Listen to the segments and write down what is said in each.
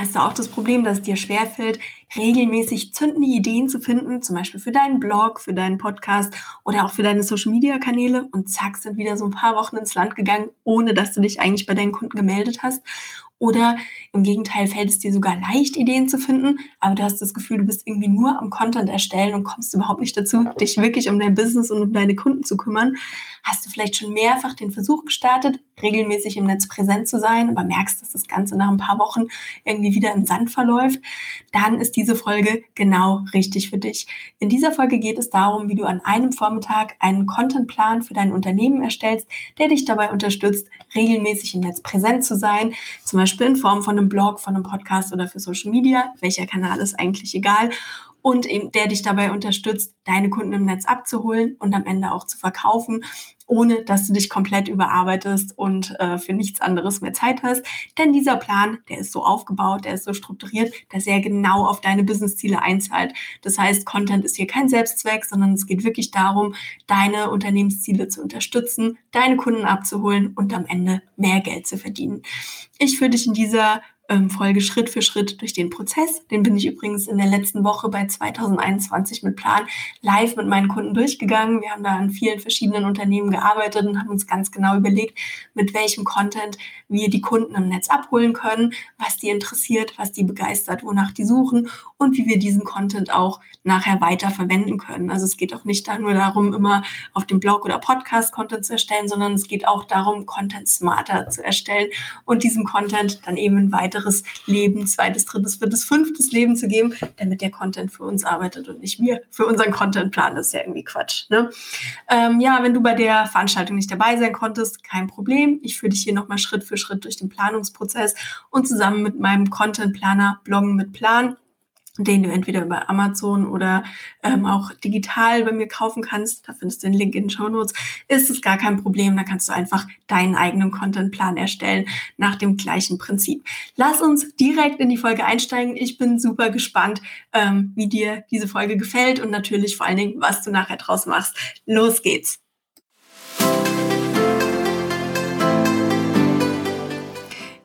Hast du auch das Problem, dass es dir schwerfällt, regelmäßig zündende Ideen zu finden, zum Beispiel für deinen Blog, für deinen Podcast oder auch für deine Social-Media-Kanäle und zack, sind wieder so ein paar Wochen ins Land gegangen, ohne dass du dich eigentlich bei deinen Kunden gemeldet hast? Oder im Gegenteil fällt es dir sogar leicht, Ideen zu finden, aber du hast das Gefühl, du bist irgendwie nur am Content erstellen und kommst überhaupt nicht dazu, dich wirklich um dein Business und um deine Kunden zu kümmern. Hast du vielleicht schon mehrfach den Versuch gestartet, regelmäßig im Netz präsent zu sein, aber merkst, dass das Ganze nach ein paar Wochen irgendwie wieder im Sand verläuft, dann ist diese Folge genau richtig für dich. In dieser Folge geht es darum, wie du an einem Vormittag einen Contentplan für dein Unternehmen erstellst, der dich dabei unterstützt, regelmäßig im Netz präsent zu sein, zum Beispiel in Form von einem Blog, von einem Podcast oder für Social Media. Welcher Kanal ist eigentlich egal. Und eben der dich dabei unterstützt, deine Kunden im Netz abzuholen und am Ende auch zu verkaufen, ohne dass du dich komplett überarbeitest und äh, für nichts anderes mehr Zeit hast. Denn dieser Plan, der ist so aufgebaut, der ist so strukturiert, dass er genau auf deine Businessziele einzahlt. Das heißt, Content ist hier kein Selbstzweck, sondern es geht wirklich darum, deine Unternehmensziele zu unterstützen, deine Kunden abzuholen und am Ende mehr Geld zu verdienen. Ich führe dich in dieser ähm, Folge Schritt für Schritt durch den Prozess. Den bin ich übrigens in der letzten Woche bei 2021 mit Plan live mit meinen Kunden durchgegangen. Wir haben da an vielen verschiedenen Unternehmen gearbeitet und haben uns ganz genau überlegt, mit welchem Content wir die Kunden im Netz abholen können, was die interessiert, was die begeistert, wonach die suchen und wie wir diesen Content auch nachher weiter verwenden können. Also es geht auch nicht nur darum, immer auf dem Blog oder Podcast Content zu erstellen, sondern es geht auch darum, Content smarter zu erstellen und diesem Content dann eben ein weiteres Leben, zweites, drittes, viertes, fünftes Leben zu geben, damit der Content für uns arbeitet und nicht wir für unseren Contentplan. Das ist ja irgendwie Quatsch. Ne? Ähm, ja, wenn du bei der Veranstaltung nicht dabei sein konntest, kein Problem. Ich führe dich hier nochmal Schritt für Schritt durch den Planungsprozess und zusammen mit meinem Contentplaner Bloggen mit Plan den du entweder über Amazon oder ähm, auch digital bei mir kaufen kannst. Da findest du den Link in den Show Notes. Ist es gar kein Problem. Da kannst du einfach deinen eigenen Contentplan erstellen nach dem gleichen Prinzip. Lass uns direkt in die Folge einsteigen. Ich bin super gespannt, ähm, wie dir diese Folge gefällt und natürlich vor allen Dingen, was du nachher draus machst. Los geht's.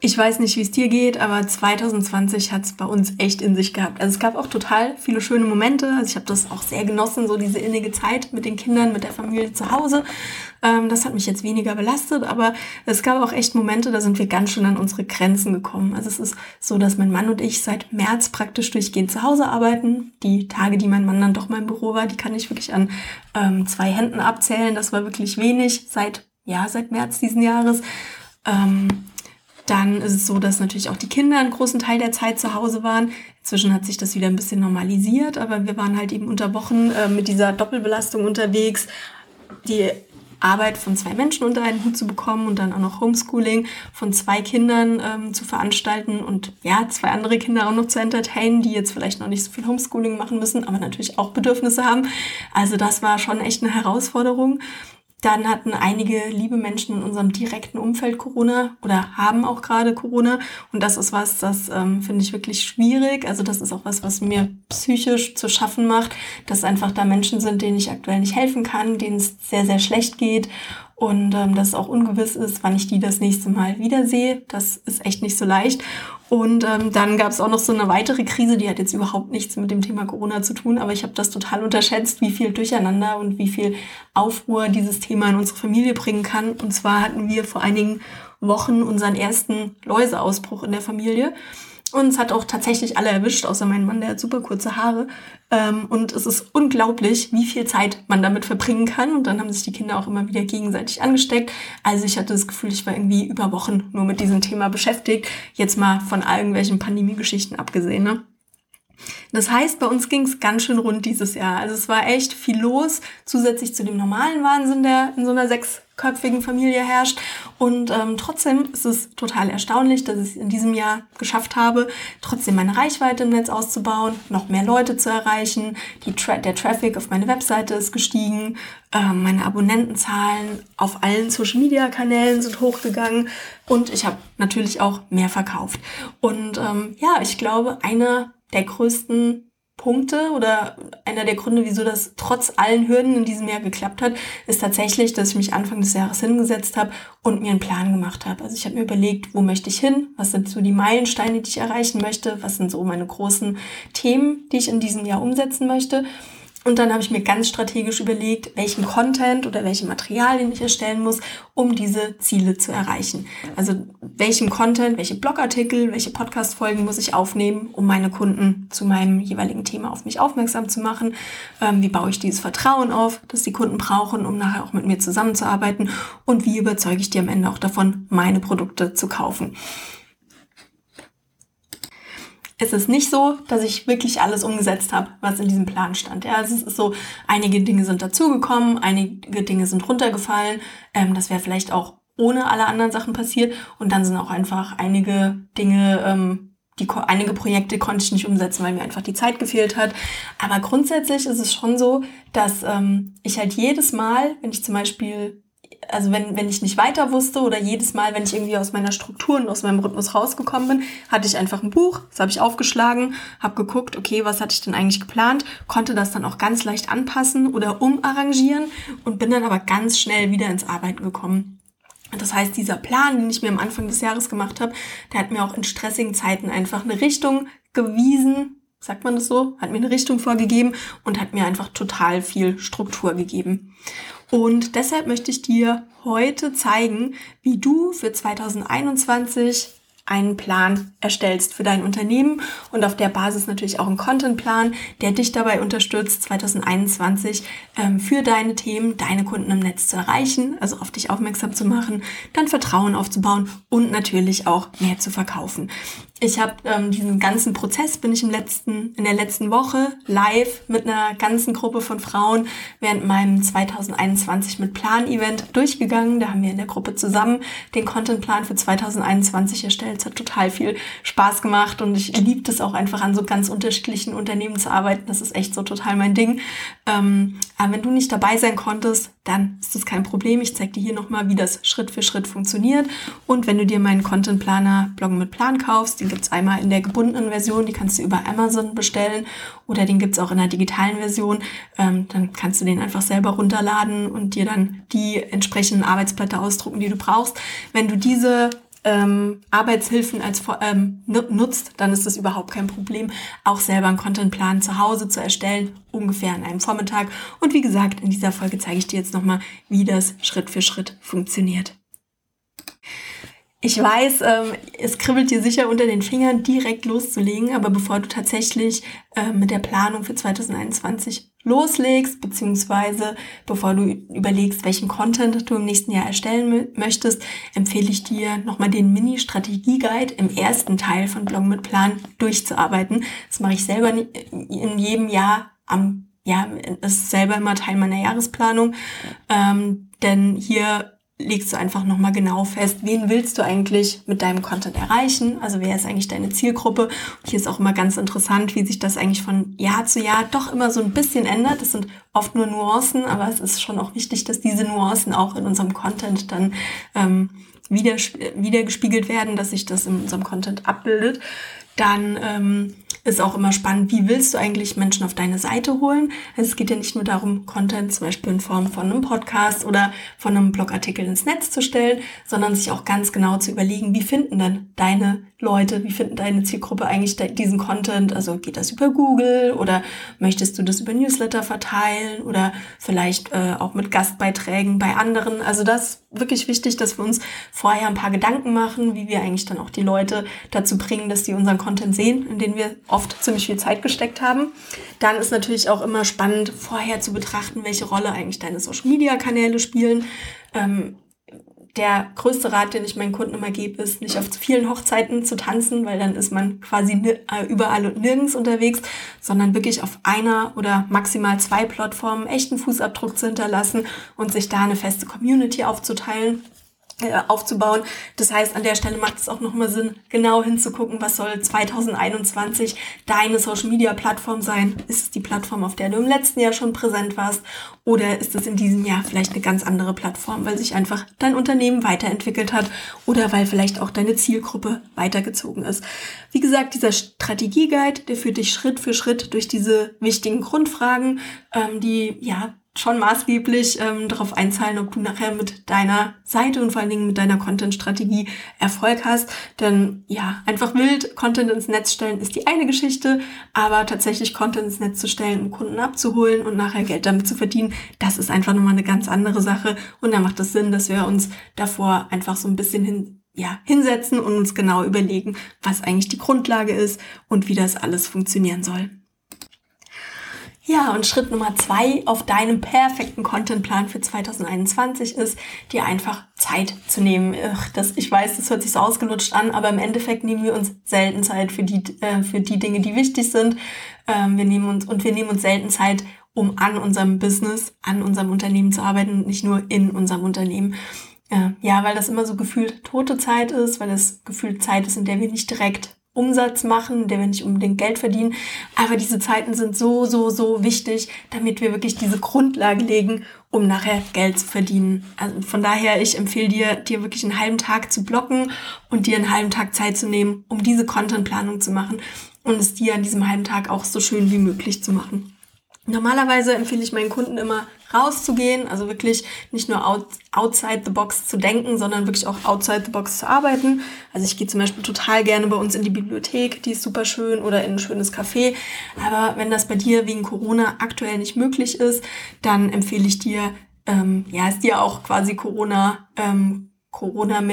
Ich weiß nicht, wie es dir geht, aber 2020 hat es bei uns echt in sich gehabt. Also es gab auch total viele schöne Momente. Also ich habe das auch sehr genossen, so diese innige Zeit mit den Kindern, mit der Familie zu Hause. Ähm, das hat mich jetzt weniger belastet, aber es gab auch echt Momente, da sind wir ganz schön an unsere Grenzen gekommen. Also es ist so, dass mein Mann und ich seit März praktisch durchgehend zu Hause arbeiten. Die Tage, die mein Mann dann doch mal im Büro war, die kann ich wirklich an ähm, zwei Händen abzählen. Das war wirklich wenig seit, ja, seit März diesen Jahres. Ähm, dann ist es so, dass natürlich auch die Kinder einen großen Teil der Zeit zu Hause waren. Inzwischen hat sich das wieder ein bisschen normalisiert, aber wir waren halt eben unter Wochen äh, mit dieser Doppelbelastung unterwegs. Die Arbeit von zwei Menschen unter einen Hut zu bekommen und dann auch noch Homeschooling von zwei Kindern ähm, zu veranstalten und ja, zwei andere Kinder auch noch zu entertainen, die jetzt vielleicht noch nicht so viel Homeschooling machen müssen, aber natürlich auch Bedürfnisse haben. Also das war schon echt eine Herausforderung. Dann hatten einige liebe Menschen in unserem direkten Umfeld Corona oder haben auch gerade Corona. Und das ist was, das ähm, finde ich wirklich schwierig. Also das ist auch was, was mir psychisch zu schaffen macht, dass einfach da Menschen sind, denen ich aktuell nicht helfen kann, denen es sehr, sehr schlecht geht und ähm, dass es auch ungewiss ist, wann ich die das nächste Mal wiedersehe. Das ist echt nicht so leicht. Und ähm, dann gab es auch noch so eine weitere Krise, die hat jetzt überhaupt nichts mit dem Thema Corona zu tun, aber ich habe das total unterschätzt, wie viel Durcheinander und wie viel Aufruhr dieses Thema in unsere Familie bringen kann. Und zwar hatten wir vor einigen Wochen unseren ersten Läuseausbruch in der Familie. Uns hat auch tatsächlich alle erwischt, außer mein Mann, der hat super kurze Haare. Ähm, und es ist unglaublich, wie viel Zeit man damit verbringen kann. Und dann haben sich die Kinder auch immer wieder gegenseitig angesteckt. Also ich hatte das Gefühl, ich war irgendwie über Wochen nur mit diesem Thema beschäftigt. Jetzt mal von irgendwelchen Pandemie-Geschichten abgesehen. Ne? Das heißt, bei uns ging es ganz schön rund dieses Jahr. Also es war echt viel los, zusätzlich zu dem normalen Wahnsinn, der in so einer sechsköpfigen Familie herrscht. Und ähm, trotzdem ist es total erstaunlich, dass ich es in diesem Jahr geschafft habe, trotzdem meine Reichweite im Netz auszubauen, noch mehr Leute zu erreichen. Tra der Traffic auf meine Webseite ist gestiegen, ähm, meine Abonnentenzahlen auf allen Social-Media-Kanälen sind hochgegangen und ich habe natürlich auch mehr verkauft. Und ähm, ja, ich glaube, eine der größten Punkte oder einer der Gründe, wieso das trotz allen Hürden in diesem Jahr geklappt hat, ist tatsächlich, dass ich mich Anfang des Jahres hingesetzt habe und mir einen Plan gemacht habe. Also ich habe mir überlegt, wo möchte ich hin? Was sind so die Meilensteine, die ich erreichen möchte? Was sind so meine großen Themen, die ich in diesem Jahr umsetzen möchte? Und dann habe ich mir ganz strategisch überlegt, welchen Content oder welche Materialien ich erstellen muss, um diese Ziele zu erreichen. Also welchen Content, welche Blogartikel, welche Podcast-Folgen muss ich aufnehmen, um meine Kunden zu meinem jeweiligen Thema auf mich aufmerksam zu machen. Ähm, wie baue ich dieses Vertrauen auf, das die Kunden brauchen, um nachher auch mit mir zusammenzuarbeiten. Und wie überzeuge ich die am Ende auch davon, meine Produkte zu kaufen es ist nicht so, dass ich wirklich alles umgesetzt habe, was in diesem Plan stand. Ja, also es ist so, einige Dinge sind dazugekommen, einige Dinge sind runtergefallen. Ähm, das wäre vielleicht auch ohne alle anderen Sachen passiert. Und dann sind auch einfach einige Dinge, ähm, die einige Projekte konnte ich nicht umsetzen, weil mir einfach die Zeit gefehlt hat. Aber grundsätzlich ist es schon so, dass ähm, ich halt jedes Mal, wenn ich zum Beispiel also wenn, wenn ich nicht weiter wusste oder jedes Mal, wenn ich irgendwie aus meiner Struktur und aus meinem Rhythmus rausgekommen bin, hatte ich einfach ein Buch, das habe ich aufgeschlagen, habe geguckt, okay, was hatte ich denn eigentlich geplant, konnte das dann auch ganz leicht anpassen oder umarrangieren und bin dann aber ganz schnell wieder ins Arbeiten gekommen. Das heißt, dieser Plan, den ich mir am Anfang des Jahres gemacht habe, der hat mir auch in stressigen Zeiten einfach eine Richtung gewiesen, sagt man das so, hat mir eine Richtung vorgegeben und hat mir einfach total viel Struktur gegeben. Und deshalb möchte ich dir heute zeigen, wie du für 2021 einen Plan erstellst für dein Unternehmen und auf der Basis natürlich auch einen Contentplan, der dich dabei unterstützt, 2021 ähm, für deine Themen, deine Kunden im Netz zu erreichen, also auf dich aufmerksam zu machen, dann Vertrauen aufzubauen und natürlich auch mehr zu verkaufen. Ich habe ähm, diesen ganzen Prozess, bin ich im letzten, in der letzten Woche live mit einer ganzen Gruppe von Frauen während meinem 2021 mit Plan-Event durchgegangen. Da haben wir in der Gruppe zusammen den Contentplan für 2021 erstellt. Es hat total viel Spaß gemacht und ich liebe es auch einfach an so ganz unterschiedlichen Unternehmen zu arbeiten. Das ist echt so total mein Ding. Ähm, aber wenn du nicht dabei sein konntest, dann ist das kein Problem. Ich zeige dir hier nochmal, wie das Schritt für Schritt funktioniert. Und wenn du dir meinen Content Planer Bloggen mit Plan kaufst, den gibt's einmal in der gebundenen Version, die kannst du über Amazon bestellen oder den gibt's auch in der digitalen Version. Ähm, dann kannst du den einfach selber runterladen und dir dann die entsprechenden Arbeitsblätter ausdrucken, die du brauchst. Wenn du diese ähm, Arbeitshilfen als ähm, nutzt, dann ist das überhaupt kein Problem, auch selber einen Contentplan zu Hause zu erstellen, ungefähr an einem Vormittag. Und wie gesagt, in dieser Folge zeige ich dir jetzt nochmal, wie das Schritt für Schritt funktioniert. Ich weiß, ähm, es kribbelt dir sicher unter den Fingern, direkt loszulegen, aber bevor du tatsächlich äh, mit der Planung für 2021 loslegst, beziehungsweise bevor du überlegst, welchen Content du im nächsten Jahr erstellen möchtest, empfehle ich dir nochmal den Mini-Strategie-Guide im ersten Teil von Blog mit Plan durchzuarbeiten. Das mache ich selber in jedem Jahr am ja, ist selber immer Teil meiner Jahresplanung, ähm, denn hier legst du einfach nochmal genau fest, wen willst du eigentlich mit deinem Content erreichen? Also wer ist eigentlich deine Zielgruppe? Und hier ist auch immer ganz interessant, wie sich das eigentlich von Jahr zu Jahr doch immer so ein bisschen ändert. Das sind oft nur Nuancen, aber es ist schon auch wichtig, dass diese Nuancen auch in unserem Content dann ähm, wieder, wieder gespiegelt werden, dass sich das in unserem Content abbildet. Dann ähm, ist auch immer spannend, wie willst du eigentlich Menschen auf deine Seite holen? Also es geht ja nicht nur darum, Content zum Beispiel in Form von einem Podcast oder von einem Blogartikel ins Netz zu stellen, sondern sich auch ganz genau zu überlegen, wie finden denn deine Leute, wie finden deine Zielgruppe eigentlich diesen Content? Also geht das über Google oder möchtest du das über Newsletter verteilen oder vielleicht äh, auch mit Gastbeiträgen bei anderen? Also das wirklich wichtig, dass wir uns vorher ein paar Gedanken machen, wie wir eigentlich dann auch die Leute dazu bringen, dass sie unseren Content sehen, in den wir oft ziemlich viel Zeit gesteckt haben. Dann ist natürlich auch immer spannend, vorher zu betrachten, welche Rolle eigentlich deine Social-Media-Kanäle spielen. Ähm, der größte Rat, den ich meinen Kunden immer gebe, ist, nicht auf zu vielen Hochzeiten zu tanzen, weil dann ist man quasi äh, überall und nirgends unterwegs, sondern wirklich auf einer oder maximal zwei Plattformen echten Fußabdruck zu hinterlassen und sich da eine feste Community aufzuteilen aufzubauen. Das heißt, an der Stelle macht es auch nochmal Sinn, genau hinzugucken, was soll 2021 deine Social Media Plattform sein? Ist es die Plattform, auf der du im letzten Jahr schon präsent warst? Oder ist es in diesem Jahr vielleicht eine ganz andere Plattform, weil sich einfach dein Unternehmen weiterentwickelt hat oder weil vielleicht auch deine Zielgruppe weitergezogen ist? Wie gesagt, dieser Strategieguide, der führt dich Schritt für Schritt durch diese wichtigen Grundfragen, ähm, die ja schon maßgeblich ähm, darauf einzahlen, ob du nachher mit deiner Seite und vor allen Dingen mit deiner Content-Strategie Erfolg hast. Denn ja, einfach wild Content ins Netz stellen ist die eine Geschichte, aber tatsächlich Content ins Netz zu stellen, um Kunden abzuholen und nachher Geld damit zu verdienen, das ist einfach nochmal eine ganz andere Sache. Und da macht es Sinn, dass wir uns davor einfach so ein bisschen hin, ja, hinsetzen und uns genau überlegen, was eigentlich die Grundlage ist und wie das alles funktionieren soll. Ja, und Schritt Nummer zwei auf deinem perfekten Contentplan für 2021 ist, dir einfach Zeit zu nehmen. Ach, das, ich weiß, das hört sich so ausgelutscht an, aber im Endeffekt nehmen wir uns selten Zeit für die, äh, für die Dinge, die wichtig sind. Ähm, wir nehmen uns, und wir nehmen uns selten Zeit, um an unserem Business, an unserem Unternehmen zu arbeiten und nicht nur in unserem Unternehmen. Äh, ja, weil das immer so gefühlt tote Zeit ist, weil es gefühlt Zeit ist, in der wir nicht direkt Umsatz machen, der wir nicht unbedingt Geld verdienen. Aber diese Zeiten sind so, so, so wichtig, damit wir wirklich diese Grundlage legen, um nachher Geld zu verdienen. Also von daher, ich empfehle dir, dir wirklich einen halben Tag zu blocken und dir einen halben Tag Zeit zu nehmen, um diese Contentplanung zu machen und es dir an diesem halben Tag auch so schön wie möglich zu machen. Normalerweise empfehle ich meinen Kunden immer rauszugehen, also wirklich nicht nur out, outside the box zu denken, sondern wirklich auch outside the box zu arbeiten. Also ich gehe zum Beispiel total gerne bei uns in die Bibliothek, die ist super schön, oder in ein schönes Café. Aber wenn das bei dir wegen Corona aktuell nicht möglich ist, dann empfehle ich dir, ähm, ja, es dir auch quasi Corona ähm, Corona,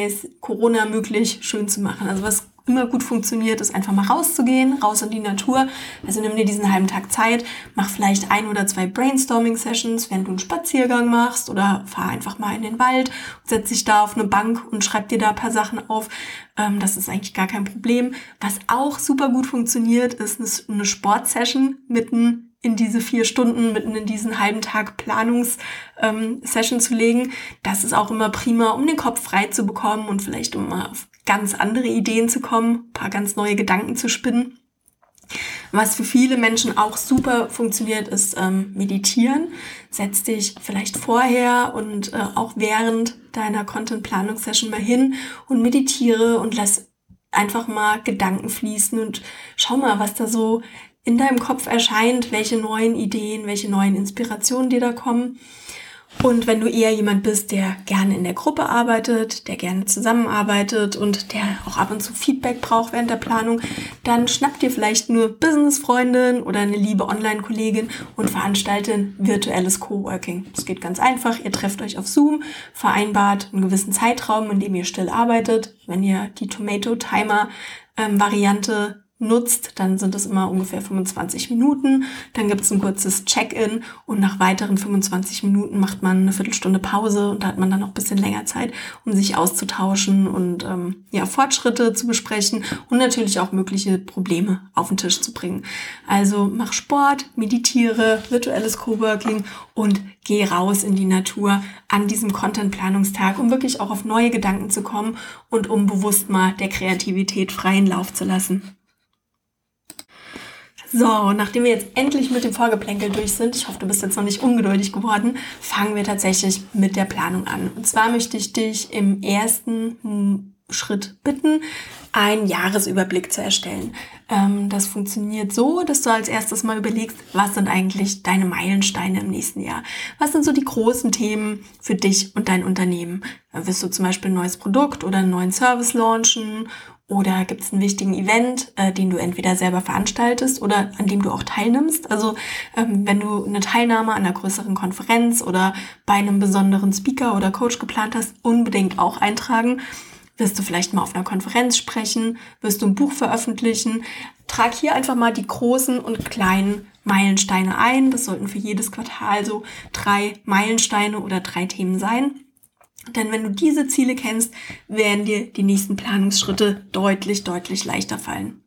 Corona möglich schön zu machen. Also was immer gut funktioniert, ist einfach mal rauszugehen, raus in die Natur. Also nimm dir diesen halben Tag Zeit, mach vielleicht ein oder zwei Brainstorming-Sessions, während du einen Spaziergang machst oder fahr einfach mal in den Wald, setz dich da auf eine Bank und schreib dir da ein paar Sachen auf. Ähm, das ist eigentlich gar kein Problem. Was auch super gut funktioniert, ist eine Sportsession mitten in diese vier Stunden, mitten in diesen halben Tag Planungssession ähm, zu legen. Das ist auch immer prima, um den Kopf frei zu bekommen und vielleicht um mal auf ganz andere Ideen zu kommen, paar ganz neue Gedanken zu spinnen. Was für viele Menschen auch super funktioniert, ist ähm, Meditieren. Setz dich vielleicht vorher und äh, auch während deiner Content-Planungssession mal hin und meditiere und lass einfach mal Gedanken fließen und schau mal, was da so in deinem Kopf erscheint, welche neuen Ideen, welche neuen Inspirationen dir da kommen. Und wenn du eher jemand bist, der gerne in der Gruppe arbeitet, der gerne zusammenarbeitet und der auch ab und zu Feedback braucht während der Planung, dann schnapp dir vielleicht nur Business-Freundin oder eine liebe Online-Kollegin und veranstalte ein virtuelles Coworking. Es geht ganz einfach. Ihr trefft euch auf Zoom, vereinbart einen gewissen Zeitraum, in dem ihr still arbeitet. Wenn ihr die Tomato Timer ähm, Variante nutzt, dann sind es immer ungefähr 25 Minuten. Dann gibt es ein kurzes Check-in und nach weiteren 25 Minuten macht man eine Viertelstunde Pause und da hat man dann noch ein bisschen länger Zeit, um sich auszutauschen und ähm, ja, Fortschritte zu besprechen und natürlich auch mögliche Probleme auf den Tisch zu bringen. Also mach Sport, meditiere, virtuelles Coworking und geh raus in die Natur an diesem Content-Planungstag, um wirklich auch auf neue Gedanken zu kommen und um bewusst mal der Kreativität freien Lauf zu lassen. So, nachdem wir jetzt endlich mit dem Vorgeplänkel durch sind, ich hoffe, du bist jetzt noch nicht ungeduldig geworden, fangen wir tatsächlich mit der Planung an. Und zwar möchte ich dich im ersten Schritt bitten, einen Jahresüberblick zu erstellen. Ähm, das funktioniert so, dass du als erstes mal überlegst, was sind eigentlich deine Meilensteine im nächsten Jahr? Was sind so die großen Themen für dich und dein Unternehmen? Wirst du zum Beispiel ein neues Produkt oder einen neuen Service launchen oder gibt es einen wichtigen Event, äh, den du entweder selber veranstaltest oder an dem du auch teilnimmst? Also ähm, wenn du eine Teilnahme an einer größeren Konferenz oder bei einem besonderen Speaker oder Coach geplant hast, unbedingt auch eintragen. Wirst du vielleicht mal auf einer Konferenz sprechen? Wirst du ein Buch veröffentlichen? Trag hier einfach mal die großen und kleinen Meilensteine ein. Das sollten für jedes Quartal so drei Meilensteine oder drei Themen sein. Denn wenn du diese Ziele kennst, werden dir die nächsten Planungsschritte deutlich, deutlich leichter fallen.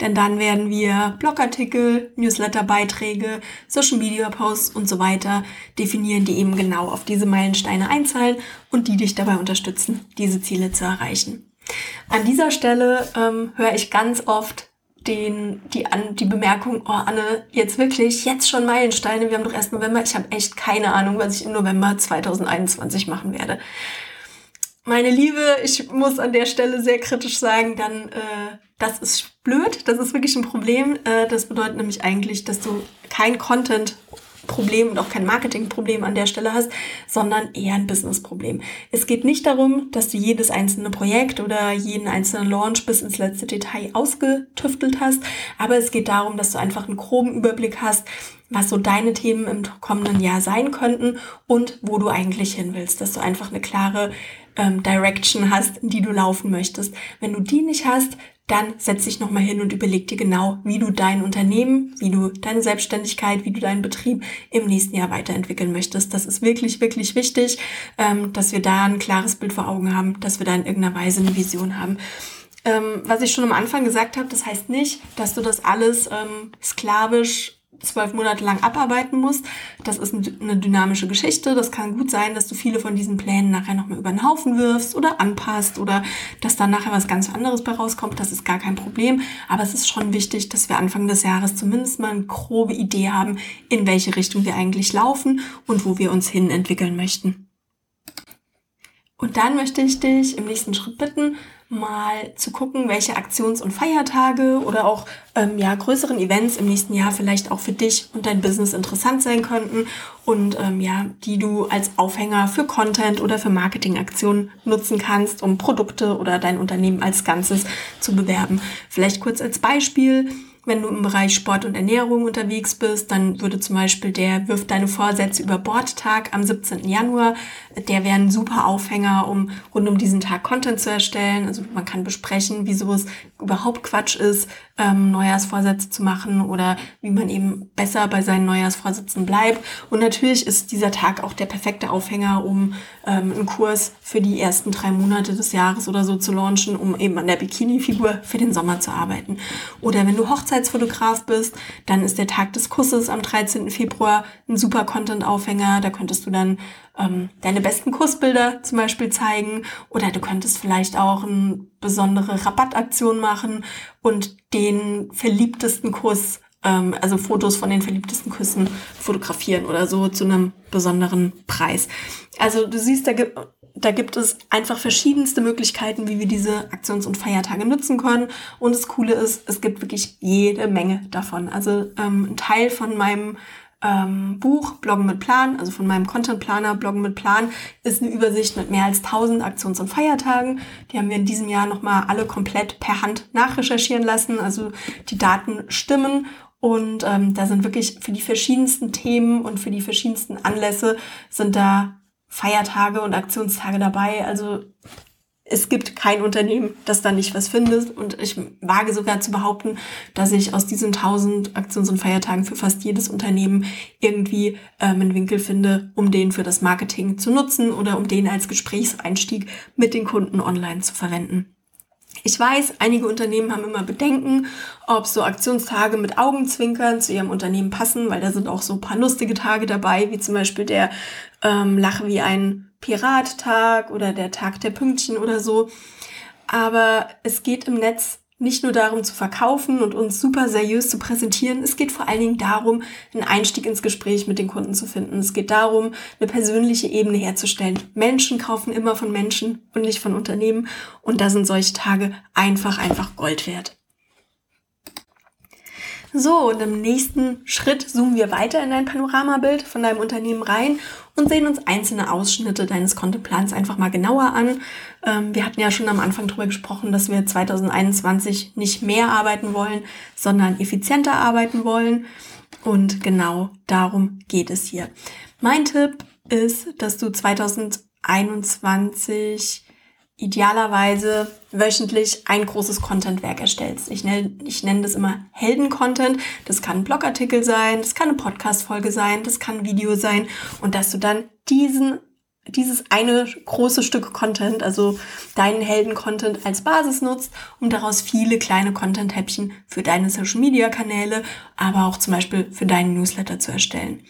Denn dann werden wir Blogartikel, Newsletterbeiträge, Social Media Posts und so weiter definieren, die eben genau auf diese Meilensteine einzahlen und die dich dabei unterstützen, diese Ziele zu erreichen. An dieser Stelle ähm, höre ich ganz oft den, die, an, die Bemerkung, oh Anne, jetzt wirklich, jetzt schon Meilensteine, wir haben doch erst November, ich habe echt keine Ahnung, was ich im November 2021 machen werde. Meine Liebe, ich muss an der Stelle sehr kritisch sagen, dann äh, das ist blöd, das ist wirklich ein Problem. Äh, das bedeutet nämlich eigentlich, dass du kein Content Problem und auch kein Marketingproblem an der Stelle hast, sondern eher ein Businessproblem. Es geht nicht darum, dass du jedes einzelne Projekt oder jeden einzelnen Launch bis ins letzte Detail ausgetüftelt hast, aber es geht darum, dass du einfach einen groben Überblick hast, was so deine Themen im kommenden Jahr sein könnten und wo du eigentlich hin willst, dass du einfach eine klare ähm, Direction hast, in die du laufen möchtest. Wenn du die nicht hast, dann setz dich nochmal hin und überleg dir genau, wie du dein Unternehmen, wie du deine Selbstständigkeit, wie du deinen Betrieb im nächsten Jahr weiterentwickeln möchtest. Das ist wirklich, wirklich wichtig, ähm, dass wir da ein klares Bild vor Augen haben, dass wir da in irgendeiner Weise eine Vision haben. Ähm, was ich schon am Anfang gesagt habe, das heißt nicht, dass du das alles ähm, sklavisch zwölf Monate lang abarbeiten musst. Das ist eine dynamische Geschichte. Das kann gut sein, dass du viele von diesen Plänen nachher nochmal über den Haufen wirfst oder anpasst oder dass dann nachher was ganz anderes bei rauskommt. Das ist gar kein Problem. Aber es ist schon wichtig, dass wir Anfang des Jahres zumindest mal eine grobe Idee haben, in welche Richtung wir eigentlich laufen und wo wir uns hin entwickeln möchten. Und dann möchte ich dich im nächsten Schritt bitten, mal zu gucken, welche Aktions- und Feiertage oder auch ähm, ja, größeren Events im nächsten Jahr vielleicht auch für dich und dein Business interessant sein könnten und ähm, ja, die du als Aufhänger für Content oder für Marketingaktionen nutzen kannst, um Produkte oder dein Unternehmen als Ganzes zu bewerben. Vielleicht kurz als Beispiel. Wenn du im Bereich Sport und Ernährung unterwegs bist, dann würde zum Beispiel der Wirf deine Vorsätze über Bordtag am 17. Januar, der wäre ein super Aufhänger, um rund um diesen Tag Content zu erstellen. Also man kann besprechen, wieso es überhaupt Quatsch ist, ähm, Neujahrsvorsätze zu machen oder wie man eben besser bei seinen Neujahrsvorsätzen bleibt. Und natürlich ist dieser Tag auch der perfekte Aufhänger, um ähm, einen Kurs für die ersten drei Monate des Jahres oder so zu launchen, um eben an der Bikini-Figur für den Sommer zu arbeiten. Oder wenn du Hochzeit Hochzeitsfotograf bist, dann ist der Tag des Kusses am 13. Februar ein super Content-Aufhänger. Da könntest du dann ähm, deine besten Kussbilder zum Beispiel zeigen oder du könntest vielleicht auch eine besondere Rabattaktion machen und den verliebtesten Kuss ähm, also Fotos von den verliebtesten Küssen fotografieren oder so zu einem besonderen Preis. Also du siehst, da gibt da gibt es einfach verschiedenste Möglichkeiten, wie wir diese Aktions- und Feiertage nutzen können. Und das Coole ist, es gibt wirklich jede Menge davon. Also ähm, ein Teil von meinem ähm, Buch Bloggen mit Plan, also von meinem Content-Planer Bloggen mit Plan, ist eine Übersicht mit mehr als 1000 Aktions- und Feiertagen. Die haben wir in diesem Jahr nochmal alle komplett per Hand nachrecherchieren lassen. Also die Daten stimmen und ähm, da sind wirklich für die verschiedensten Themen und für die verschiedensten Anlässe sind da Feiertage und Aktionstage dabei. Also es gibt kein Unternehmen, das da nicht was findet. Und ich wage sogar zu behaupten, dass ich aus diesen tausend Aktions- und Feiertagen für fast jedes Unternehmen irgendwie ähm, einen Winkel finde, um den für das Marketing zu nutzen oder um den als Gesprächseinstieg mit den Kunden online zu verwenden. Ich weiß, einige Unternehmen haben immer Bedenken, ob so Aktionstage mit Augenzwinkern zu ihrem Unternehmen passen, weil da sind auch so paar lustige Tage dabei, wie zum Beispiel der ähm, Lache wie ein Pirattag oder der Tag der Pünktchen oder so. Aber es geht im Netz nicht nur darum zu verkaufen und uns super seriös zu präsentieren, es geht vor allen Dingen darum, einen Einstieg ins Gespräch mit den Kunden zu finden. Es geht darum, eine persönliche Ebene herzustellen. Menschen kaufen immer von Menschen und nicht von Unternehmen und da sind solche Tage einfach, einfach Gold wert. So, und im nächsten Schritt zoomen wir weiter in dein Panoramabild von deinem Unternehmen rein und sehen uns einzelne Ausschnitte deines Kontoplans einfach mal genauer an. Ähm, wir hatten ja schon am Anfang darüber gesprochen, dass wir 2021 nicht mehr arbeiten wollen, sondern effizienter arbeiten wollen. Und genau darum geht es hier. Mein Tipp ist, dass du 2021 idealerweise wöchentlich ein großes Contentwerk erstellst. Ich nenne, ich nenne das immer Helden-Content. Das kann ein Blogartikel sein, das kann eine Podcast-Folge sein, das kann ein Video sein und dass du dann diesen dieses eine große Stück Content, also deinen Helden-Content als Basis nutzt, um daraus viele kleine Content-Häppchen für deine Social-Media-Kanäle, aber auch zum Beispiel für deinen Newsletter zu erstellen.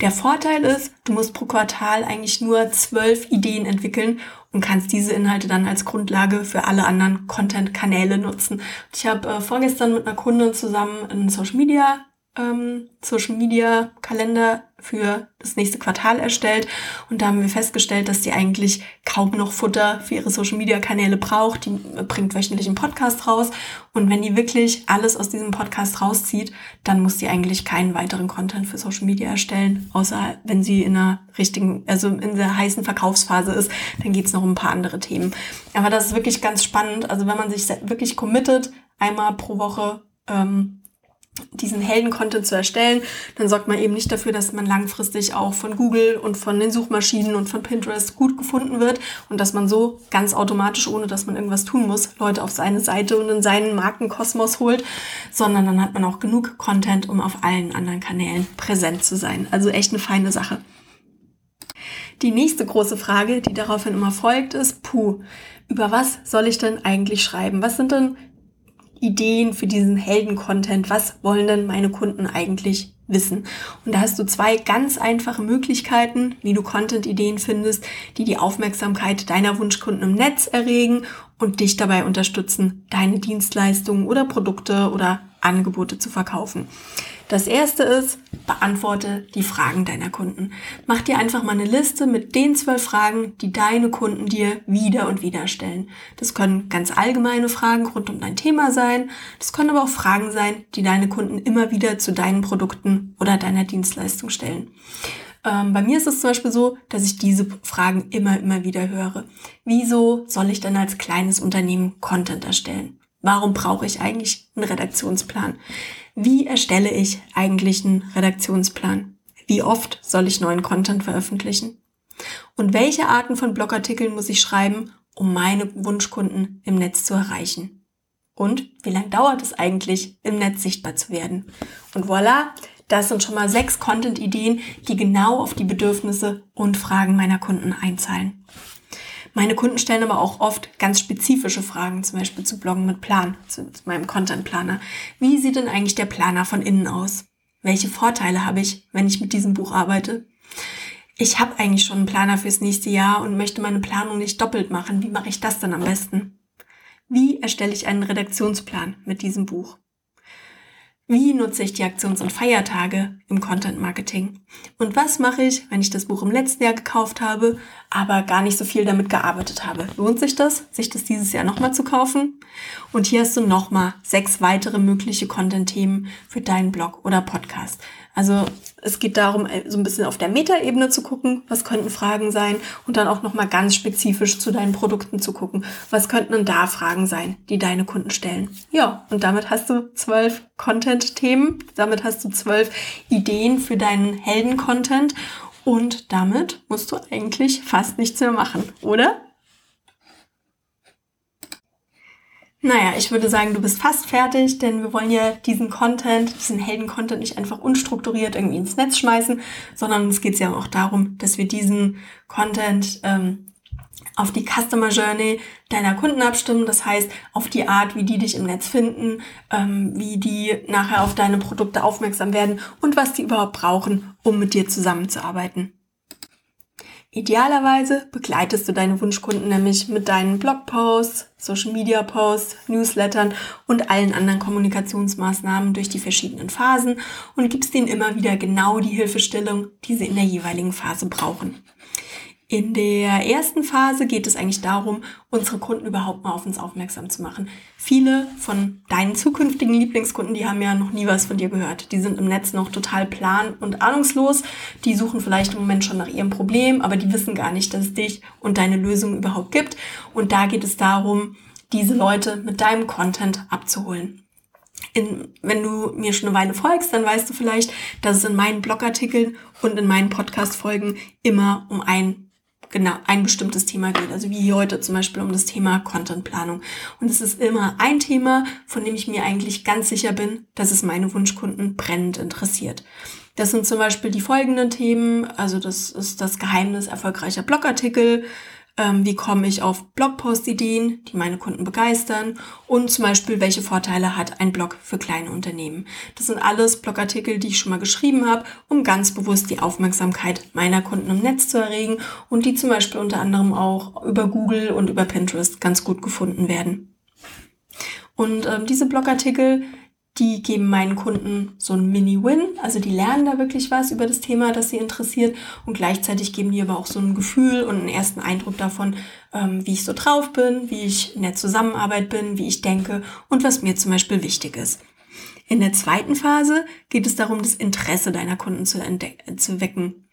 Der Vorteil ist, du musst pro Quartal eigentlich nur zwölf Ideen entwickeln und kannst diese Inhalte dann als Grundlage für alle anderen Content-Kanäle nutzen. Ich habe äh, vorgestern mit einer Kundin zusammen einen Social-Media ähm, Social Media Kalender für das nächste Quartal erstellt und da haben wir festgestellt, dass die eigentlich kaum noch Futter für ihre Social Media Kanäle braucht. Die bringt wöchentlich einen Podcast raus und wenn die wirklich alles aus diesem Podcast rauszieht, dann muss die eigentlich keinen weiteren Content für Social Media erstellen, außer wenn sie in einer richtigen, also in der heißen Verkaufsphase ist, dann geht's noch um ein paar andere Themen. Aber das ist wirklich ganz spannend. Also wenn man sich wirklich committet, einmal pro Woche ähm, diesen Helden-Content zu erstellen, dann sorgt man eben nicht dafür, dass man langfristig auch von Google und von den Suchmaschinen und von Pinterest gut gefunden wird und dass man so ganz automatisch, ohne dass man irgendwas tun muss, Leute auf seine Seite und in seinen Markenkosmos holt, sondern dann hat man auch genug Content, um auf allen anderen Kanälen präsent zu sein. Also echt eine feine Sache. Die nächste große Frage, die daraufhin immer folgt, ist, puh, über was soll ich denn eigentlich schreiben? Was sind denn Ideen für diesen Helden-Content? Was wollen denn meine Kunden eigentlich wissen? Und da hast du zwei ganz einfache Möglichkeiten, wie du Content-Ideen findest, die die Aufmerksamkeit deiner Wunschkunden im Netz erregen und dich dabei unterstützen, deine Dienstleistungen oder Produkte oder Angebote zu verkaufen. Das erste ist, beantworte die Fragen deiner Kunden. Mach dir einfach mal eine Liste mit den zwölf Fragen, die deine Kunden dir wieder und wieder stellen. Das können ganz allgemeine Fragen rund um dein Thema sein. Das können aber auch Fragen sein, die deine Kunden immer wieder zu deinen Produkten oder deiner Dienstleistung stellen. Ähm, bei mir ist es zum Beispiel so, dass ich diese Fragen immer, immer wieder höre. Wieso soll ich denn als kleines Unternehmen Content erstellen? Warum brauche ich eigentlich einen Redaktionsplan? Wie erstelle ich eigentlich einen Redaktionsplan? Wie oft soll ich neuen Content veröffentlichen? Und welche Arten von Blogartikeln muss ich schreiben, um meine Wunschkunden im Netz zu erreichen? Und wie lange dauert es eigentlich, im Netz sichtbar zu werden? Und voilà, das sind schon mal sechs Content-Ideen, die genau auf die Bedürfnisse und Fragen meiner Kunden einzahlen. Meine Kunden stellen aber auch oft ganz spezifische Fragen, zum Beispiel zu Bloggen mit Plan, zu, zu meinem Content-Planer. Wie sieht denn eigentlich der Planer von innen aus? Welche Vorteile habe ich, wenn ich mit diesem Buch arbeite? Ich habe eigentlich schon einen Planer fürs nächste Jahr und möchte meine Planung nicht doppelt machen. Wie mache ich das dann am besten? Wie erstelle ich einen Redaktionsplan mit diesem Buch? Wie nutze ich die Aktions- und Feiertage im Content Marketing? Und was mache ich, wenn ich das Buch im letzten Jahr gekauft habe, aber gar nicht so viel damit gearbeitet habe? Lohnt sich das, sich das dieses Jahr nochmal zu kaufen? Und hier hast du nochmal sechs weitere mögliche Content-Themen für deinen Blog oder Podcast. Also es geht darum, äh, so ein bisschen auf der Metaebene zu gucken, was könnten Fragen sein und dann auch nochmal ganz spezifisch zu deinen Produkten zu gucken, was könnten denn da Fragen sein, die deine Kunden stellen. Ja, und damit hast du zwölf Content-Themen, damit hast du zwölf Ideen für deinen Helden-Content und damit musst du eigentlich fast nichts mehr machen, oder? Naja, ich würde sagen, du bist fast fertig, denn wir wollen ja diesen Content, diesen Helden-Content nicht einfach unstrukturiert irgendwie ins Netz schmeißen, sondern es geht ja auch darum, dass wir diesen Content ähm, auf die Customer Journey deiner Kunden abstimmen. Das heißt, auf die Art, wie die dich im Netz finden, ähm, wie die nachher auf deine Produkte aufmerksam werden und was die überhaupt brauchen, um mit dir zusammenzuarbeiten. Idealerweise begleitest du deine Wunschkunden nämlich mit deinen Blogposts, Social Media Posts, Newslettern und allen anderen Kommunikationsmaßnahmen durch die verschiedenen Phasen und gibst ihnen immer wieder genau die Hilfestellung, die sie in der jeweiligen Phase brauchen. In der ersten Phase geht es eigentlich darum, unsere Kunden überhaupt mal auf uns aufmerksam zu machen. Viele von deinen zukünftigen Lieblingskunden, die haben ja noch nie was von dir gehört. Die sind im Netz noch total plan und ahnungslos. Die suchen vielleicht im Moment schon nach ihrem Problem, aber die wissen gar nicht, dass es dich und deine Lösung überhaupt gibt. Und da geht es darum, diese Leute mit deinem Content abzuholen. In, wenn du mir schon eine Weile folgst, dann weißt du vielleicht, dass es in meinen Blogartikeln und in meinen Podcast-Folgen immer um ein genau ein bestimmtes Thema geht. Also wie heute zum Beispiel um das Thema Contentplanung. Und es ist immer ein Thema, von dem ich mir eigentlich ganz sicher bin, dass es meine Wunschkunden brennend interessiert. Das sind zum Beispiel die folgenden Themen. Also das ist das Geheimnis erfolgreicher Blogartikel, ähm, wie komme ich auf Blogpost-Ideen, die meine Kunden begeistern und zum Beispiel, welche Vorteile hat ein Blog für kleine Unternehmen. Das sind alles Blogartikel, die ich schon mal geschrieben habe, um ganz bewusst die Aufmerksamkeit meiner Kunden im Netz zu erregen und die zum Beispiel unter anderem auch über Google und über Pinterest ganz gut gefunden werden. Und ähm, diese Blogartikel, die geben meinen Kunden so ein Mini-Win, also die lernen da wirklich was über das Thema, das sie interessiert und gleichzeitig geben die aber auch so ein Gefühl und einen ersten Eindruck davon, ähm, wie ich so drauf bin, wie ich in der Zusammenarbeit bin, wie ich denke und was mir zum Beispiel wichtig ist. In der zweiten Phase geht es darum, das Interesse deiner Kunden zu, zu wecken.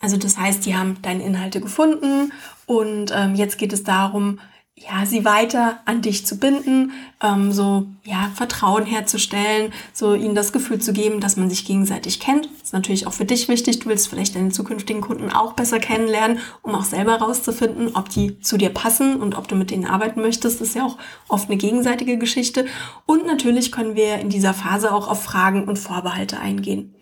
Also das heißt, die haben deine Inhalte gefunden und ähm, jetzt geht es darum, ja, sie weiter an dich zu binden, ähm, so ja Vertrauen herzustellen, so ihnen das Gefühl zu geben, dass man sich gegenseitig kennt. Das ist natürlich auch für dich wichtig. Du willst vielleicht deine zukünftigen Kunden auch besser kennenlernen, um auch selber rauszufinden, ob die zu dir passen und ob du mit denen arbeiten möchtest. Das ist ja auch oft eine gegenseitige Geschichte. Und natürlich können wir in dieser Phase auch auf Fragen und Vorbehalte eingehen.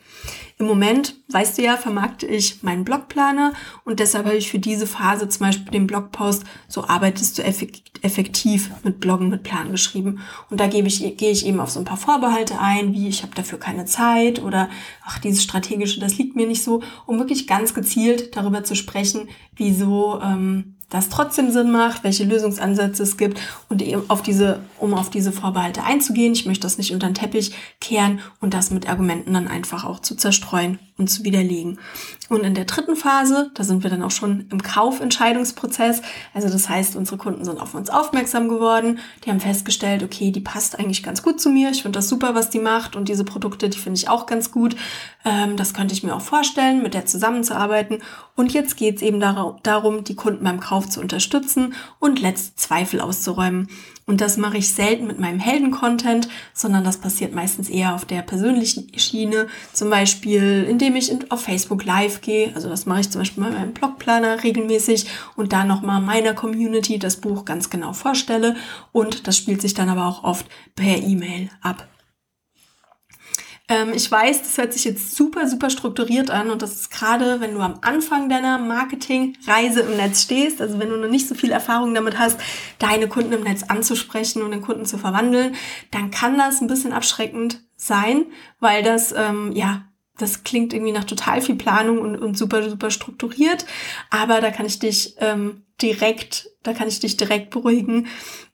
Im Moment, weißt du ja, vermarkte ich meinen Blogplaner und deshalb habe ich für diese Phase zum Beispiel den Blogpost, so arbeitest du effektiv mit Bloggen mit Plan geschrieben. Und da gebe ich, gehe ich eben auf so ein paar Vorbehalte ein, wie ich habe dafür keine Zeit oder ach, dieses strategische, das liegt mir nicht so, um wirklich ganz gezielt darüber zu sprechen, wieso ähm, das trotzdem Sinn macht, welche Lösungsansätze es gibt und eben auf diese, um auf diese Vorbehalte einzugehen. Ich möchte das nicht unter den Teppich kehren und das mit Argumenten dann einfach auch zu zerstreuen und zu widerlegen. Und in der dritten Phase, da sind wir dann auch schon im Kaufentscheidungsprozess. Also das heißt, unsere Kunden sind auf uns aufmerksam geworden. Die haben festgestellt, okay, die passt eigentlich ganz gut zu mir. Ich finde das super, was die macht. Und diese Produkte, die finde ich auch ganz gut. Ähm, das könnte ich mir auch vorstellen, mit der zusammenzuarbeiten. Und jetzt geht es eben darum, die Kunden beim Kauf zu unterstützen und letzte Zweifel auszuräumen. Und das mache ich selten mit meinem Helden-Content, sondern das passiert meistens eher auf der persönlichen Schiene. Zum Beispiel, indem ich auf Facebook live gehe. Also das mache ich zum Beispiel bei meinem Blogplaner regelmäßig und da nochmal meiner Community das Buch ganz genau vorstelle. Und das spielt sich dann aber auch oft per E-Mail ab. Ähm, ich weiß, das hört sich jetzt super, super strukturiert an und das ist gerade, wenn du am Anfang deiner Marketingreise im Netz stehst, also wenn du noch nicht so viel Erfahrung damit hast, deine Kunden im Netz anzusprechen und den Kunden zu verwandeln, dann kann das ein bisschen abschreckend sein, weil das, ähm, ja, das klingt irgendwie nach total viel Planung und, und super, super strukturiert. Aber da kann ich dich ähm, direkt, da kann ich dich direkt beruhigen.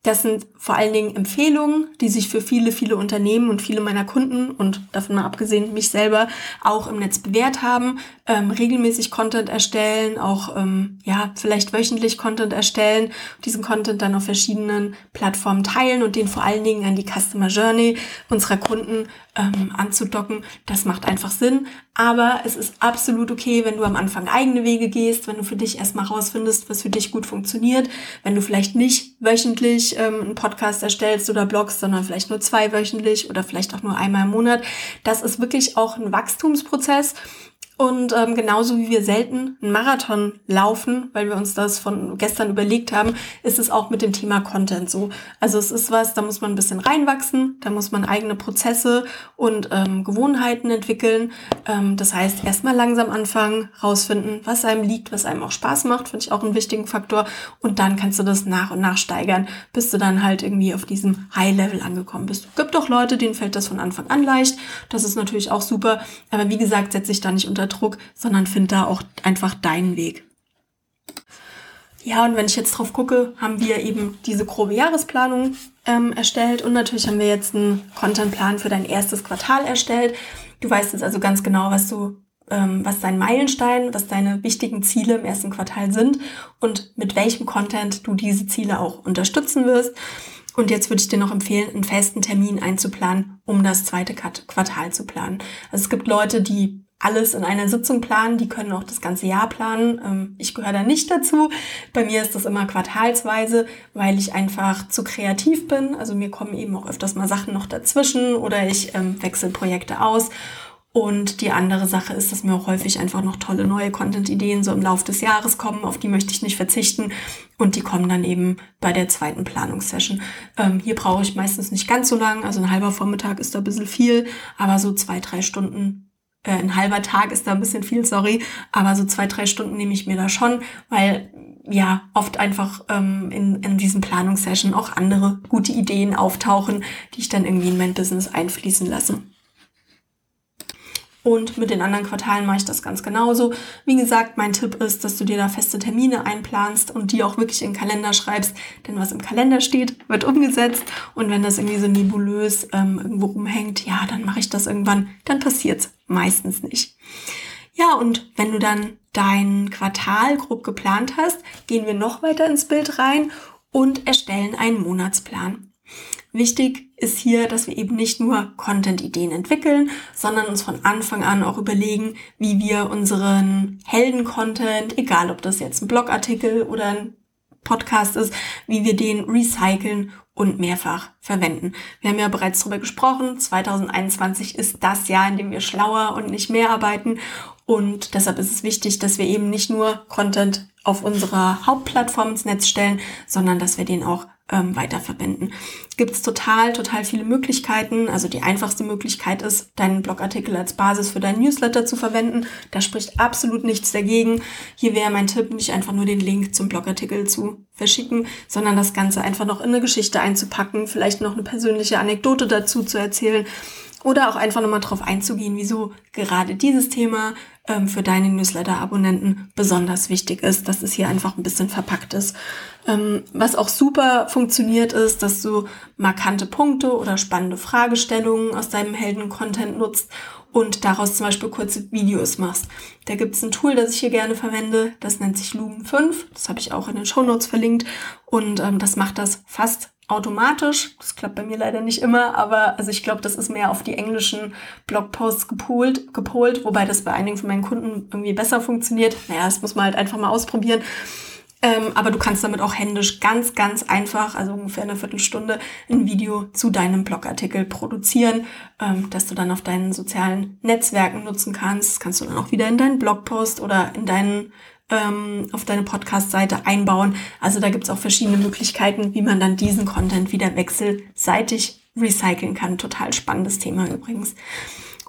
Das sind vor allen Dingen Empfehlungen, die sich für viele, viele Unternehmen und viele meiner Kunden und davon mal abgesehen mich selber auch im Netz bewährt haben. Ähm, regelmäßig Content erstellen, auch ähm, ja vielleicht wöchentlich Content erstellen, diesen Content dann auf verschiedenen Plattformen teilen und den vor allen Dingen an die Customer Journey unserer Kunden ähm, anzudocken. Das macht einfach Sinn. Aber es ist absolut okay, wenn du am Anfang eigene Wege gehst, wenn du für dich erstmal rausfindest, was für dich gut funktioniert, wenn du vielleicht nicht wöchentlich ähm, einen Podcast erstellst oder bloggst, sondern vielleicht nur zwei wöchentlich oder vielleicht auch nur einmal im Monat. Das ist wirklich auch ein Wachstumsprozess und ähm, genauso wie wir selten einen Marathon laufen, weil wir uns das von gestern überlegt haben, ist es auch mit dem Thema Content so. Also es ist was, da muss man ein bisschen reinwachsen, da muss man eigene Prozesse und ähm, Gewohnheiten entwickeln. Ähm, das heißt, erstmal langsam anfangen, rausfinden, was einem liegt, was einem auch Spaß macht, finde ich auch einen wichtigen Faktor. Und dann kannst du das nach und nach steigern, bis du dann halt irgendwie auf diesem High-Level angekommen bist. Gibt auch Leute, denen fällt das von Anfang an leicht. Das ist natürlich auch super. Aber wie gesagt, setze ich da nicht unter Druck, sondern find da auch einfach deinen Weg. Ja, und wenn ich jetzt drauf gucke, haben wir eben diese grobe Jahresplanung ähm, erstellt und natürlich haben wir jetzt einen Contentplan für dein erstes Quartal erstellt. Du weißt jetzt also ganz genau, was du, ähm, was dein Meilenstein, was deine wichtigen Ziele im ersten Quartal sind und mit welchem Content du diese Ziele auch unterstützen wirst. Und jetzt würde ich dir noch empfehlen, einen festen Termin einzuplanen, um das zweite Quartal zu planen. Also es gibt Leute, die alles in einer Sitzung planen. Die können auch das ganze Jahr planen. Ähm, ich gehöre da nicht dazu. Bei mir ist das immer quartalsweise, weil ich einfach zu kreativ bin. Also mir kommen eben auch öfters mal Sachen noch dazwischen oder ich ähm, wechsle Projekte aus. Und die andere Sache ist, dass mir auch häufig einfach noch tolle neue Content-Ideen so im Laufe des Jahres kommen, auf die möchte ich nicht verzichten. Und die kommen dann eben bei der zweiten Planungssession. Ähm, hier brauche ich meistens nicht ganz so lang, also ein halber Vormittag ist da ein bisschen viel, aber so zwei, drei Stunden äh, ein halber Tag ist da ein bisschen viel, sorry, aber so zwei, drei Stunden nehme ich mir da schon, weil ja oft einfach ähm, in, in diesen Planungssession auch andere gute Ideen auftauchen, die ich dann irgendwie in mein Business einfließen lasse. Und mit den anderen Quartalen mache ich das ganz genauso. Wie gesagt, mein Tipp ist, dass du dir da feste Termine einplanst und die auch wirklich in den Kalender schreibst. Denn was im Kalender steht, wird umgesetzt. Und wenn das irgendwie so nebulös ähm, irgendwo rumhängt, ja, dann mache ich das irgendwann. Dann passiert's meistens nicht. Ja, und wenn du dann dein Quartal grob geplant hast, gehen wir noch weiter ins Bild rein und erstellen einen Monatsplan. Wichtig ist hier, dass wir eben nicht nur Content-Ideen entwickeln, sondern uns von Anfang an auch überlegen, wie wir unseren Helden-Content, egal ob das jetzt ein Blogartikel oder ein Podcast ist, wie wir den recyceln und mehrfach verwenden. Wir haben ja bereits darüber gesprochen, 2021 ist das Jahr, in dem wir schlauer und nicht mehr arbeiten und deshalb ist es wichtig, dass wir eben nicht nur Content auf unserer Hauptplattform ins Netz stellen, sondern dass wir den auch ähm, weiterverwenden. Gibt es total, total viele Möglichkeiten. Also die einfachste Möglichkeit ist, deinen Blogartikel als Basis für deinen Newsletter zu verwenden. Da spricht absolut nichts dagegen. Hier wäre mein Tipp, nicht einfach nur den Link zum Blogartikel zu verschicken, sondern das Ganze einfach noch in eine Geschichte einzupacken, vielleicht noch eine persönliche Anekdote dazu zu erzählen oder auch einfach nochmal drauf einzugehen, wieso gerade dieses Thema ähm, für deine Newsletter-Abonnenten besonders wichtig ist, dass es hier einfach ein bisschen verpackt ist. Ähm, was auch super funktioniert ist, dass du markante Punkte oder spannende Fragestellungen aus deinem Helden-Content nutzt und daraus zum Beispiel kurze Videos machst. Da gibt es ein Tool, das ich hier gerne verwende, das nennt sich Lumen 5. Das habe ich auch in den Show Notes verlinkt und ähm, das macht das fast automatisch. Das klappt bei mir leider nicht immer, aber also ich glaube, das ist mehr auf die englischen Blogposts gepolt, gepolt, wobei das bei einigen von meinen Kunden irgendwie besser funktioniert. Naja, das muss man halt einfach mal ausprobieren. Ähm, aber du kannst damit auch händisch ganz, ganz einfach, also ungefähr eine Viertelstunde, ein Video zu deinem Blogartikel produzieren, ähm, das du dann auf deinen sozialen Netzwerken nutzen kannst. Das kannst du dann auch wieder in deinen Blogpost oder in deinen ähm, auf deine Podcast-Seite einbauen. Also da gibt's auch verschiedene Möglichkeiten, wie man dann diesen Content wieder wechselseitig recyceln kann. Total spannendes Thema übrigens.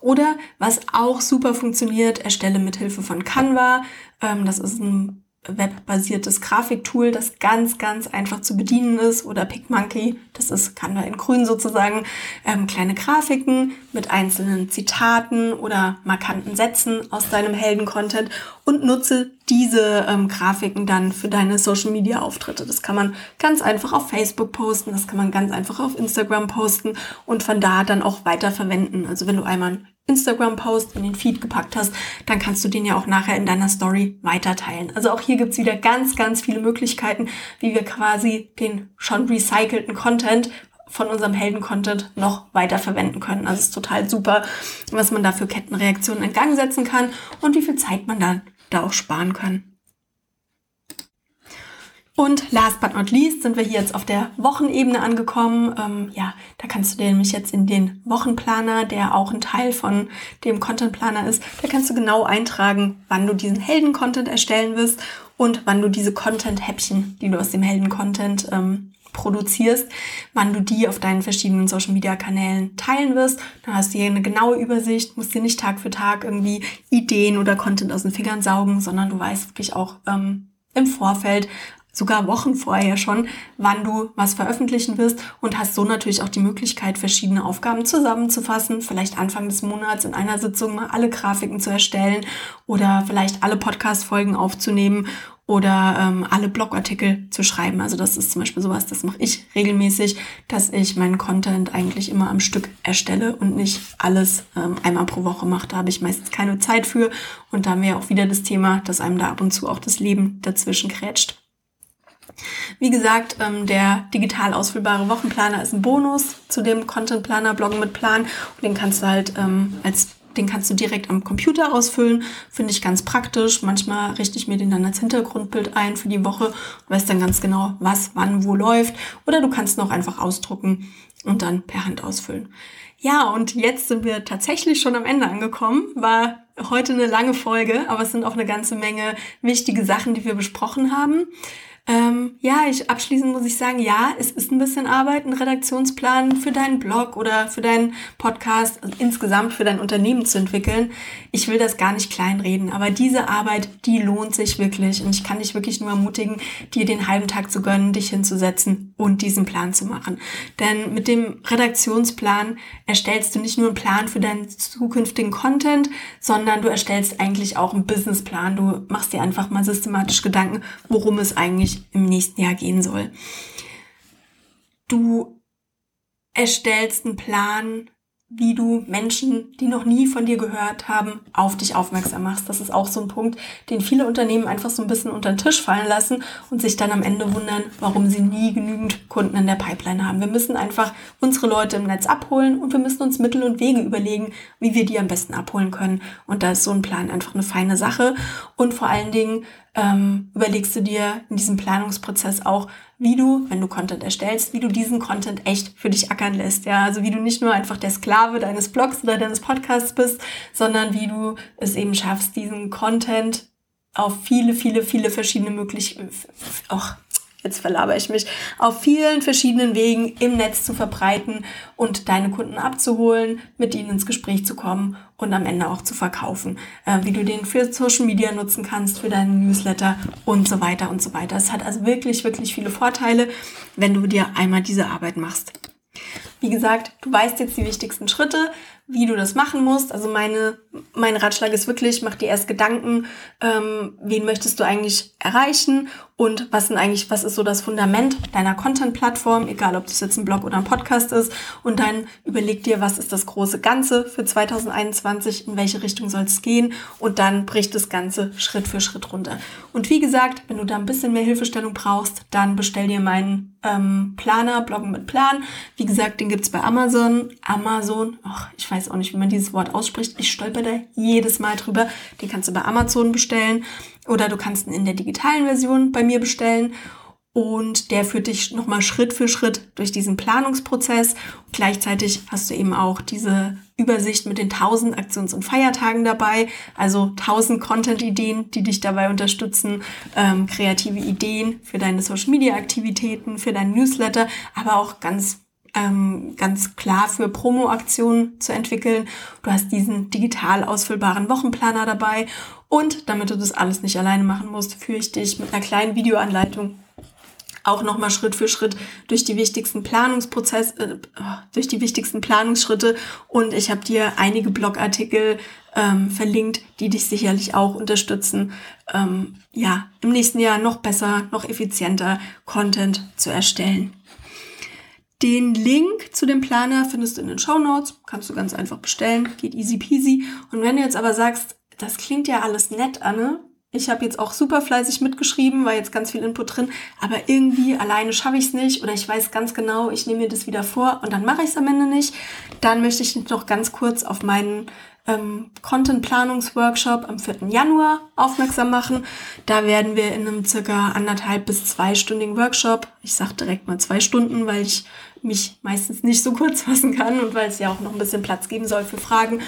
Oder was auch super funktioniert, erstelle mit Hilfe von Canva. Ähm, das ist ein webbasiertes Grafiktool, das ganz, ganz einfach zu bedienen ist oder PicMonkey, das ist Canva in grün sozusagen, ähm, kleine Grafiken mit einzelnen Zitaten oder markanten Sätzen aus deinem Helden-Content und nutze diese ähm, Grafiken dann für deine Social-Media-Auftritte. Das kann man ganz einfach auf Facebook posten, das kann man ganz einfach auf Instagram posten und von da dann auch weiter verwenden. Also wenn du einmal Instagram-Post in den Feed gepackt hast, dann kannst du den ja auch nachher in deiner Story weiterteilen. Also auch hier gibt's wieder ganz, ganz viele Möglichkeiten, wie wir quasi den schon recycelten Content von unserem Helden-Content noch weiter verwenden können. Also es ist total super, was man da für Kettenreaktionen in Gang setzen kann und wie viel Zeit man dann da auch sparen kann. Und last but not least sind wir hier jetzt auf der Wochenebene angekommen. Ähm, ja, da kannst du dir nämlich jetzt in den Wochenplaner, der auch ein Teil von dem Contentplaner ist, da kannst du genau eintragen, wann du diesen Helden-Content erstellen wirst und wann du diese Content-Häppchen, die du aus dem Helden-Content ähm, produzierst, wann du die auf deinen verschiedenen Social Media Kanälen teilen wirst. Dann hast du hier eine genaue Übersicht, musst dir nicht Tag für Tag irgendwie Ideen oder Content aus den Fingern saugen, sondern du weißt wirklich auch ähm, im Vorfeld, sogar Wochen vorher schon, wann du was veröffentlichen wirst und hast so natürlich auch die Möglichkeit, verschiedene Aufgaben zusammenzufassen, vielleicht Anfang des Monats in einer Sitzung mal alle Grafiken zu erstellen oder vielleicht alle Podcast-Folgen aufzunehmen oder ähm, alle Blogartikel zu schreiben. Also das ist zum Beispiel sowas, das mache ich regelmäßig, dass ich meinen Content eigentlich immer am Stück erstelle und nicht alles ähm, einmal pro Woche mache. Da habe ich meistens keine Zeit für. Und da haben wir auch wieder das Thema, dass einem da ab und zu auch das Leben dazwischen krätscht. Wie gesagt, ähm, der digital ausfüllbare Wochenplaner ist ein Bonus zu dem Content Planer Bloggen mit Plan und den kannst du halt ähm, als den kannst du direkt am Computer ausfüllen. Finde ich ganz praktisch. Manchmal richte ich mir den dann als Hintergrundbild ein für die Woche und weiß dann ganz genau, was, wann, wo läuft. Oder du kannst noch einfach ausdrucken. und dann per Hand ausfüllen. Ja, und jetzt sind wir tatsächlich schon am Ende angekommen. War heute eine lange Folge, aber es sind auch eine ganze Menge wichtige Sachen, die wir besprochen haben. Ähm, ja, ich abschließend muss ich sagen, ja, es ist ein bisschen Arbeit, einen Redaktionsplan für deinen Blog oder für deinen Podcast, also insgesamt für dein Unternehmen zu entwickeln. Ich will das gar nicht kleinreden, aber diese Arbeit, die lohnt sich wirklich. Und ich kann dich wirklich nur ermutigen, dir den halben Tag zu gönnen, dich hinzusetzen und diesen Plan zu machen. Denn mit dem Redaktionsplan erstellst du nicht nur einen Plan für deinen zukünftigen Content, sondern du erstellst eigentlich auch einen Businessplan. Du machst dir einfach mal systematisch Gedanken, worum es eigentlich eigentlich im nächsten Jahr gehen soll. Du erstellst einen Plan, wie du Menschen, die noch nie von dir gehört haben, auf dich aufmerksam machst. Das ist auch so ein Punkt, den viele Unternehmen einfach so ein bisschen unter den Tisch fallen lassen und sich dann am Ende wundern, warum sie nie genügend Kunden in der Pipeline haben. Wir müssen einfach unsere Leute im Netz abholen und wir müssen uns Mittel und Wege überlegen, wie wir die am besten abholen können. Und da ist so ein Plan einfach eine feine Sache. Und vor allen Dingen ähm, überlegst du dir in diesem Planungsprozess auch, wie du, wenn du Content erstellst, wie du diesen Content echt für dich ackern lässt. Ja, also wie du nicht nur einfach der Sklave deines Blogs oder deines Podcasts bist, sondern wie du es eben schaffst, diesen Content auf viele, viele, viele verschiedene Möglichkeiten, auch jetzt verlaber ich mich, auf vielen verschiedenen Wegen im Netz zu verbreiten und deine Kunden abzuholen, mit ihnen ins Gespräch zu kommen und am Ende auch zu verkaufen. Äh, wie du den für Social Media nutzen kannst, für deinen Newsletter und so weiter und so weiter. Es hat also wirklich, wirklich viele Vorteile, wenn du dir einmal diese Arbeit machst. Wie gesagt, du weißt jetzt die wichtigsten Schritte wie du das machen musst. Also meine, mein Ratschlag ist wirklich, mach dir erst Gedanken, ähm, wen möchtest du eigentlich erreichen und was sind eigentlich, was ist so das Fundament deiner Content-Plattform, egal ob das jetzt ein Blog oder ein Podcast ist. Und dann überleg dir, was ist das große Ganze für 2021, in welche Richtung soll es gehen und dann bricht das Ganze Schritt für Schritt runter. Und wie gesagt, wenn du da ein bisschen mehr Hilfestellung brauchst, dann bestell dir meinen ähm, Planer, Bloggen mit Plan. Wie gesagt, den gibt's bei Amazon. Amazon, ach, ich weiß auch nicht, wie man dieses Wort ausspricht. Ich stolper da jedes Mal drüber. Den kannst du bei Amazon bestellen oder du kannst ihn in der digitalen Version bei mir bestellen. Und der führt dich nochmal Schritt für Schritt durch diesen Planungsprozess. Gleichzeitig hast du eben auch diese Übersicht mit den 1000 Aktions- und Feiertagen dabei. Also 1000 Content-Ideen, die dich dabei unterstützen. Ähm, kreative Ideen für deine Social-Media-Aktivitäten, für deinen Newsletter, aber auch ganz ähm, ganz klar für Promo-Aktionen zu entwickeln. Du hast diesen digital ausfüllbaren Wochenplaner dabei und damit du das alles nicht alleine machen musst, führe ich dich mit einer kleinen Videoanleitung auch nochmal Schritt für Schritt durch die wichtigsten Planungsprozess, äh, durch die wichtigsten Planungsschritte und ich habe dir einige Blogartikel ähm, verlinkt, die dich sicherlich auch unterstützen, ähm, ja, im nächsten Jahr noch besser, noch effizienter Content zu erstellen. Den Link zu dem Planer findest du in den Show Notes. Kannst du ganz einfach bestellen. Geht easy peasy. Und wenn du jetzt aber sagst, das klingt ja alles nett, Anne. Ich habe jetzt auch super fleißig mitgeschrieben, war jetzt ganz viel Input drin, aber irgendwie alleine schaffe ich es nicht oder ich weiß ganz genau, ich nehme mir das wieder vor und dann mache ich es am Ende nicht. Dann möchte ich noch ganz kurz auf meinen ähm, Content-Planungsworkshop am 4. Januar aufmerksam machen. Da werden wir in einem circa anderthalb bis zweistündigen Workshop, ich sage direkt mal zwei Stunden, weil ich mich meistens nicht so kurz fassen kann und weil es ja auch noch ein bisschen Platz geben soll für Fragen.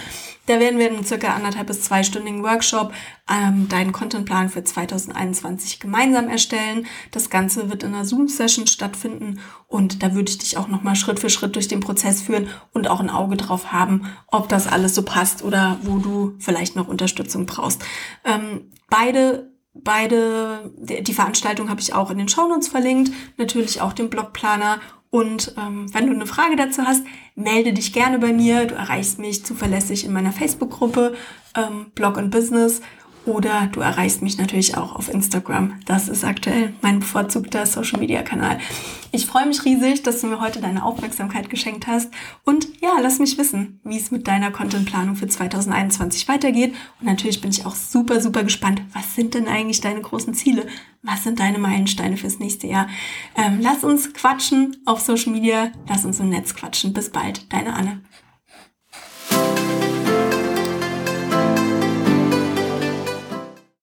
Da werden wir in einem circa anderthalb bis zweistündigen Workshop ähm, deinen Contentplan für 2021 gemeinsam erstellen. Das Ganze wird in einer Zoom-Session stattfinden und da würde ich dich auch nochmal Schritt für Schritt durch den Prozess führen und auch ein Auge drauf haben, ob das alles so passt oder wo du vielleicht noch Unterstützung brauchst. Ähm, beide Beide, die Veranstaltung habe ich auch in den Shownotes verlinkt, natürlich auch den Blogplaner und ähm, wenn du eine Frage dazu hast, melde dich gerne bei mir. Du erreichst mich zuverlässig in meiner Facebook-Gruppe ähm, Blog und Business oder du erreichst mich natürlich auch auf Instagram. Das ist aktuell mein bevorzugter Social-Media-Kanal. Ich freue mich riesig, dass du mir heute deine Aufmerksamkeit geschenkt hast. Und ja, lass mich wissen, wie es mit deiner Contentplanung für 2021 weitergeht. Und natürlich bin ich auch super, super gespannt. Was sind denn eigentlich deine großen Ziele? Was sind deine Meilensteine fürs nächste Jahr? Ähm, lass uns quatschen auf Social Media. Lass uns im Netz quatschen. Bis bald. Deine Anne.